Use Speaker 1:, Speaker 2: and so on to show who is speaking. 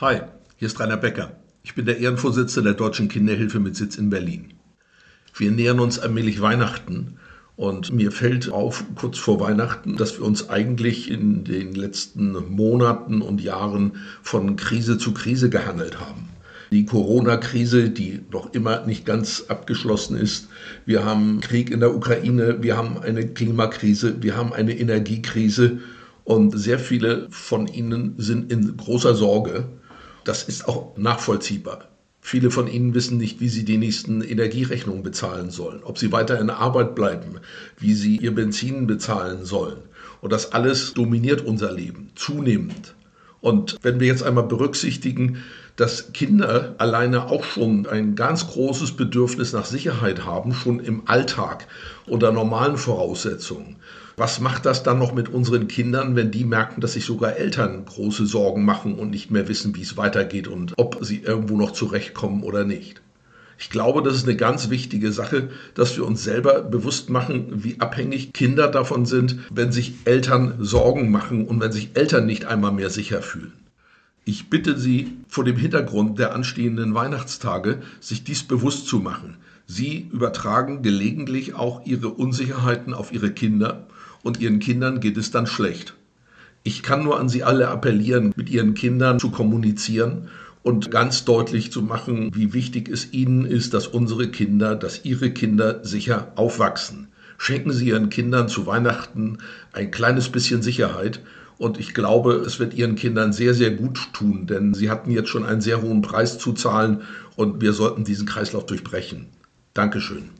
Speaker 1: Hi, hier ist Rainer Becker. Ich bin der Ehrenvorsitzende der Deutschen Kinderhilfe mit Sitz in Berlin. Wir nähern uns allmählich Weihnachten und mir fällt auf, kurz vor Weihnachten, dass wir uns eigentlich in den letzten Monaten und Jahren von Krise zu Krise gehandelt haben. Die Corona-Krise, die noch immer nicht ganz abgeschlossen ist. Wir haben Krieg in der Ukraine, wir haben eine Klimakrise, wir haben eine Energiekrise und sehr viele von ihnen sind in großer Sorge. Das ist auch nachvollziehbar. Viele von Ihnen wissen nicht, wie sie die nächsten Energierechnungen bezahlen sollen, ob sie weiter in Arbeit bleiben, wie sie ihr Benzin bezahlen sollen. Und das alles dominiert unser Leben zunehmend. Und wenn wir jetzt einmal berücksichtigen, dass Kinder alleine auch schon ein ganz großes Bedürfnis nach Sicherheit haben, schon im Alltag unter normalen Voraussetzungen. Was macht das dann noch mit unseren Kindern, wenn die merken, dass sich sogar Eltern große Sorgen machen und nicht mehr wissen, wie es weitergeht und ob sie irgendwo noch zurechtkommen oder nicht? Ich glaube, das ist eine ganz wichtige Sache, dass wir uns selber bewusst machen, wie abhängig Kinder davon sind, wenn sich Eltern Sorgen machen und wenn sich Eltern nicht einmal mehr sicher fühlen. Ich bitte Sie vor dem Hintergrund der anstehenden Weihnachtstage, sich dies bewusst zu machen. Sie übertragen gelegentlich auch Ihre Unsicherheiten auf Ihre Kinder und Ihren Kindern geht es dann schlecht. Ich kann nur an Sie alle appellieren, mit Ihren Kindern zu kommunizieren und ganz deutlich zu machen, wie wichtig es ihnen ist, dass unsere Kinder, dass ihre Kinder sicher aufwachsen. Schenken Sie Ihren Kindern zu Weihnachten ein kleines bisschen Sicherheit. Und ich glaube, es wird Ihren Kindern sehr, sehr gut tun, denn sie hatten jetzt schon einen sehr hohen Preis zu zahlen und wir sollten diesen Kreislauf durchbrechen. Dankeschön.